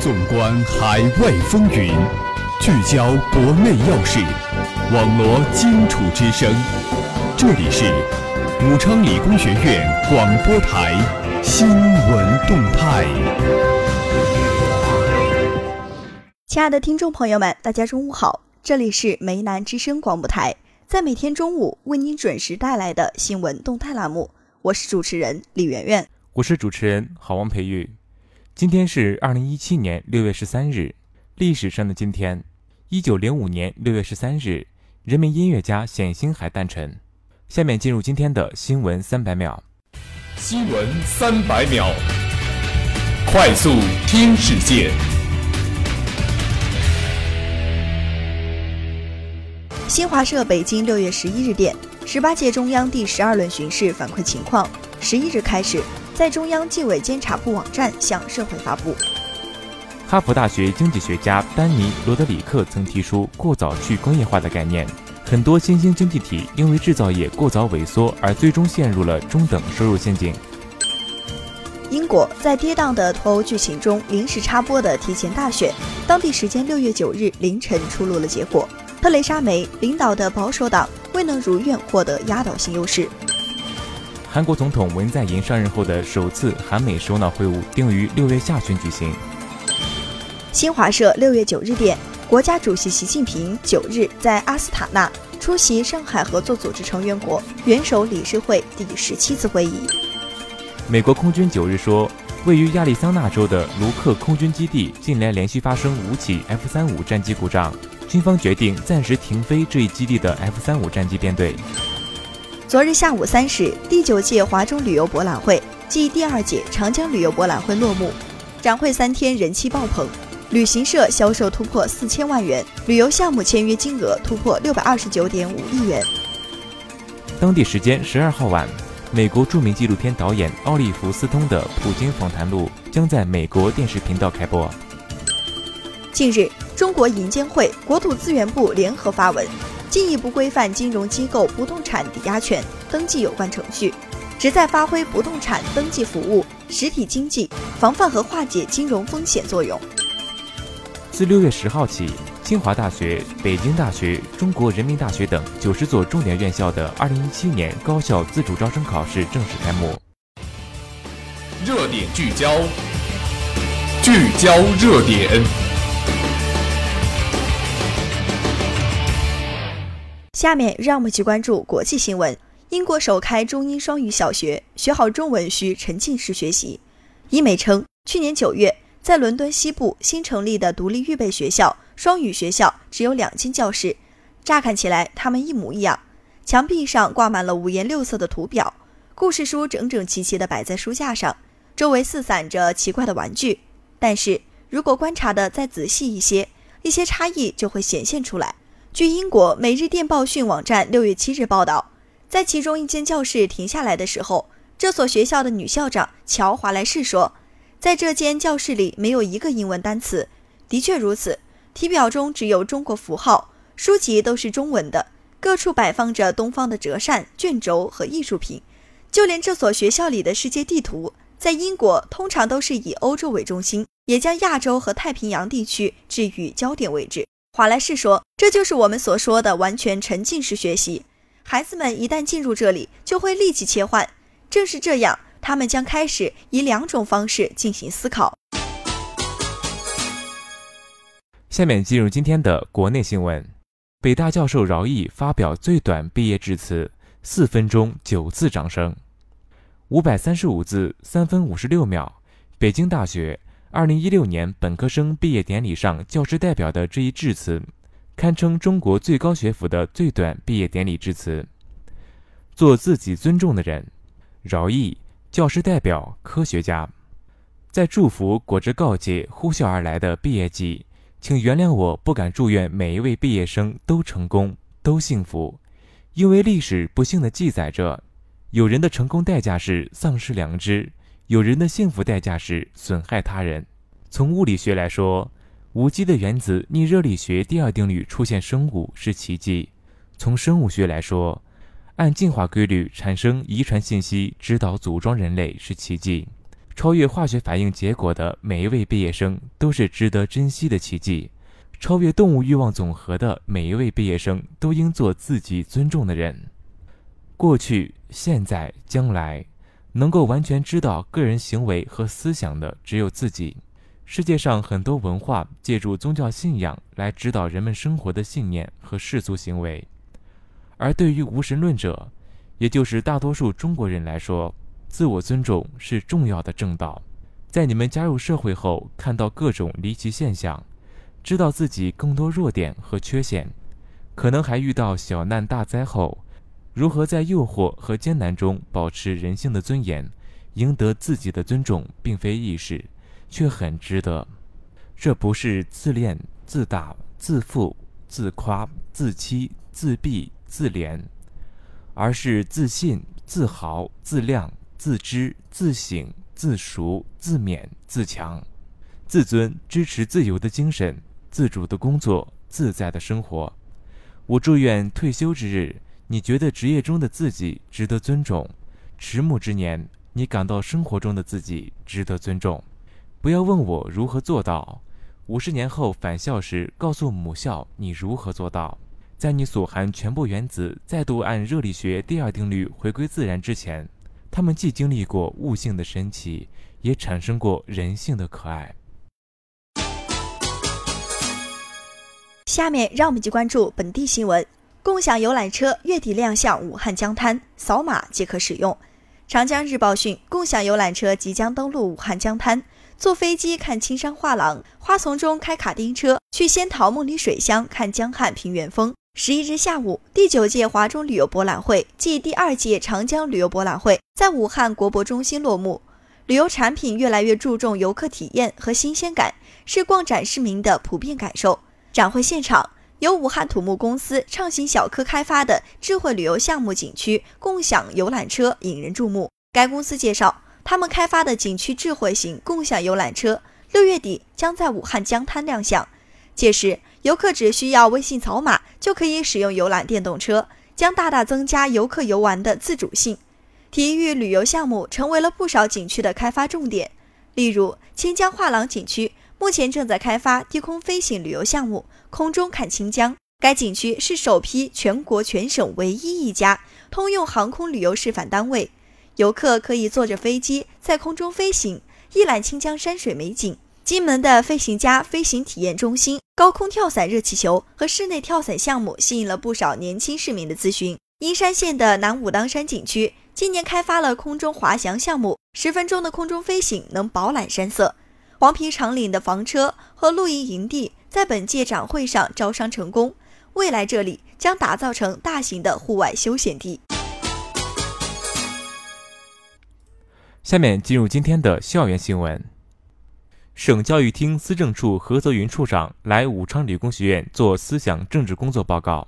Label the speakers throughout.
Speaker 1: 纵观海外风云，聚焦国内要事，网罗荆楚之声。这里是武昌理工学院广播台新闻动态。
Speaker 2: 亲爱的听众朋友们，大家中午好，这里是梅南之声广播台，在每天中午为您准时带来的新闻动态栏目，我是主持人李媛媛，
Speaker 3: 我是主持人郝王培育。今天是二零一七年六月十三日，历史上的今天，一九零五年六月十三日，人民音乐家冼星海诞辰。下面进入今天的新闻三百秒。
Speaker 1: 新闻三百秒，快速听世界。
Speaker 2: 新华社北京六月十一日电，十八届中央第十二轮巡视反馈情况，十一日开始。在中央纪委监察部网站向社会发布。
Speaker 3: 哈佛大学经济学家丹尼·罗德里克曾提出“过早去工业化”的概念，很多新兴经济体因为制造业过早萎缩而最终陷入了中等收入陷阱。
Speaker 2: 英国在跌宕的脱欧剧情中临时插播的提前大选，当地时间六月九日凌晨出炉了结果，特蕾莎梅领导的保守党未能如愿获得压倒性优势。
Speaker 3: 韩国总统文在寅上任后的首次韩美首脑会晤定于六月下旬举行。
Speaker 2: 新华社六月九日电，国家主席习近平九日在阿斯塔纳出席上海合作组织成员国元首理事会第十七次会议。
Speaker 3: 美国空军九日说，位于亚利桑那州的卢克空军基地近来连续发生五起 F 三五战机故障，军方决定暂时停飞这一基地的 F 三五战机编队。
Speaker 2: 昨日下午三时，第九届华中旅游博览会暨第二届长江旅游博览会落幕。展会三天人气爆棚，旅行社销售突破四千万元，旅游项目签约金额突破六百二十九点五亿元。
Speaker 3: 当地时间十二号晚，美国著名纪录片导演奥利弗·斯通的《普京访谈录》将在美国电视频道开播。
Speaker 2: 近日，中国银监会、国土资源部联合发文。进一步规范金融机构不动产抵押权登记有关程序，旨在发挥不动产登记服务实体经济防范和化解金融风险作用。
Speaker 3: 自六月十号起，清华大学、北京大学、中国人民大学等九十所重点院校的二零一七年高校自主招生考试正式开幕。
Speaker 1: 热点聚焦，聚焦热点。
Speaker 2: 下面让我们去关注国际新闻。英国首开中英双语小学，学好中文需沉浸式学习。英美称，去年九月，在伦敦西部新成立的独立预备学校双语学校只有两间教室，乍看起来它们一模一样，墙壁上挂满了五颜六色的图表，故事书整整齐齐地摆在书架上，周围四散着奇怪的玩具。但是如果观察的再仔细一些，一些差异就会显现出来。据英国《每日电报讯》网站六月七日报道，在其中一间教室停下来的时候，这所学校的女校长乔·华莱士说：“在这间教室里没有一个英文单词。”的确如此，题表中只有中国符号，书籍都是中文的，各处摆放着东方的折扇、卷轴和艺术品，就连这所学校里的世界地图，在英国通常都是以欧洲为中心，也将亚洲和太平洋地区置于焦点位置。华莱士说：“这就是我们所说的完全沉浸式学习。孩子们一旦进入这里，就会立即切换。正是这样，他们将开始以两种方式进行思考。”
Speaker 3: 下面进入今天的国内新闻：北大教授饶毅发表最短毕业致辞，四分钟九字掌声，五百三十五字三分五十六秒。北京大学。二零一六年本科生毕业典礼上，教师代表的这一致辞，堪称中国最高学府的最短毕业典礼致辞。做自己尊重的人，饶毅，教师代表，科学家，在祝福裹着告诫呼啸而来的毕业季，请原谅我不敢祝愿每一位毕业生都成功、都幸福，因为历史不幸地记载着，有人的成功代价是丧失良知。有人的幸福代价是损害他人。从物理学来说，无机的原子逆热力学第二定律出现生物是奇迹；从生物学来说，按进化规律产生遗传信息指导组装人类是奇迹；超越化学反应结果的每一位毕业生都是值得珍惜的奇迹。超越动物欲望总和的每一位毕业生都应做自己尊重的人。过去、现在、将来，能够完全知道个人行为和思想的只有自己。世界上很多文化借助宗教信仰来指导人们生活的信念和世俗行为，而对于无神论者，也就是大多数中国人来说，自我尊重是重要的正道。在你们加入社会后，看到各种离奇现象。知道自己更多弱点和缺陷，可能还遇到小难大灾后，如何在诱惑和艰难中保持人性的尊严，赢得自己的尊重，并非易事，却很值得。这不是自恋、自大、自负、自夸、自欺、自闭、自怜，而是自信、自豪、自量、自知、自省、自赎、自勉、自强、自尊，支持自由的精神。自主的工作，自在的生活。我祝愿退休之日，你觉得职业中的自己值得尊重；迟暮之年，你感到生活中的自己值得尊重。不要问我如何做到，五十年后返校时，告诉母校你如何做到。在你所含全部原子再度按热力学第二定律回归自然之前，他们既经历过物性的神奇，也产生过人性的可爱。
Speaker 2: 下面让我们去关注本地新闻。共享游览车月底亮相武汉江滩，扫码即可使用。长江日报讯，共享游览车即将登陆武汉江滩，坐飞机看青山画廊，花丛中开卡丁车，去仙桃梦里水乡看江汉平原风。十一日下午，第九届华中旅游博览会暨第二届长江旅游博览会在武汉国博中心落幕。旅游产品越来越注重游客体验和新鲜感，是逛展市民的普遍感受。展会现场，由武汉土木公司畅行小科开发的智慧旅游项目景区共享游览车引人注目。该公司介绍，他们开发的景区智慧型共享游览车六月底将在武汉江滩亮相。届时，游客只需要微信扫码就可以使用游览电动车，将大大增加游客游玩的自主性。体育旅游项目成为了不少景区的开发重点，例如清江画廊景区。目前正在开发低空飞行旅游项目，空中看清江。该景区是首批全国全省唯一一家通用航空旅游示范单位，游客可以坐着飞机在空中飞行，一览清江山水美景。金门的飞行家飞行体验中心高空跳伞热气球和室内跳伞项目吸引了不少年轻市民的咨询。英山县的南武当山景区今年开发了空中滑翔项目，十分钟的空中飞行能饱览山色。黄皮长岭的房车和露营营地在本届展会上招商成功，未来这里将打造成大型的户外休闲地。
Speaker 3: 下面进入今天的校园新闻。省教育厅思政处何泽云处长来武昌理工学院做思想政治工作报告。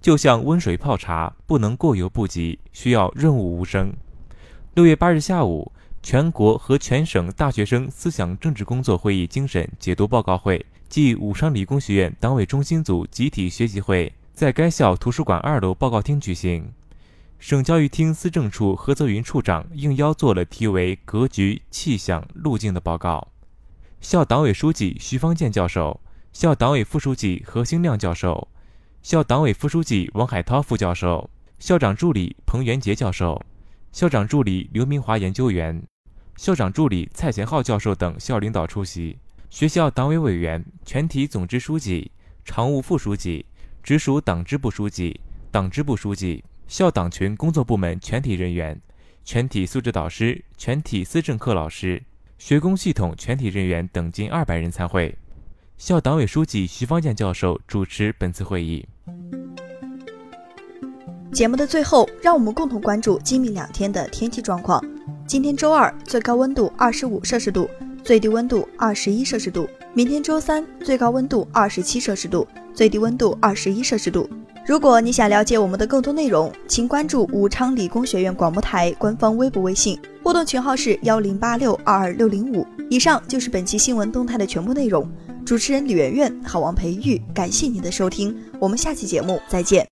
Speaker 3: 就像温水泡茶，不能过犹不及，需要润物无声。六月八日下午。全国和全省大学生思想政治工作会议精神解读报告会暨武昌理工学院党委中心组集体学习会在该校图书馆二楼报告厅举行。省教育厅思政处何泽云处长应邀做了题为“格局、气象、路径”的报告。校党委书记徐方建教授、校党委副书记何兴亮教授、校党委副书记王海涛副教授、校长助理彭元杰教授、校长助理刘明华研究员。校长助理蔡贤浩教授等校领导出席，学校党委委员、全体总支书记、常务副书记、直属党支部书记、党支部书记、校党群工作部门全体人员、全体素质导师、全体思政课老师、学工系统全体人员等近二百人参会。校党委书记徐方建教授主持本次会议。
Speaker 2: 节目的最后，让我们共同关注今明两天的天气状况。今天周二，最高温度二十五摄氏度，最低温度二十一摄氏度。明天周三，最高温度二十七摄氏度，最低温度二十一摄氏度。如果你想了解我们的更多内容，请关注武昌理工学院广播台官方微博、微信，互动群号是幺零八六二二六零五。以上就是本期新闻动态的全部内容。主持人李媛媛，好王培育，感谢您的收听，我们下期节目再见。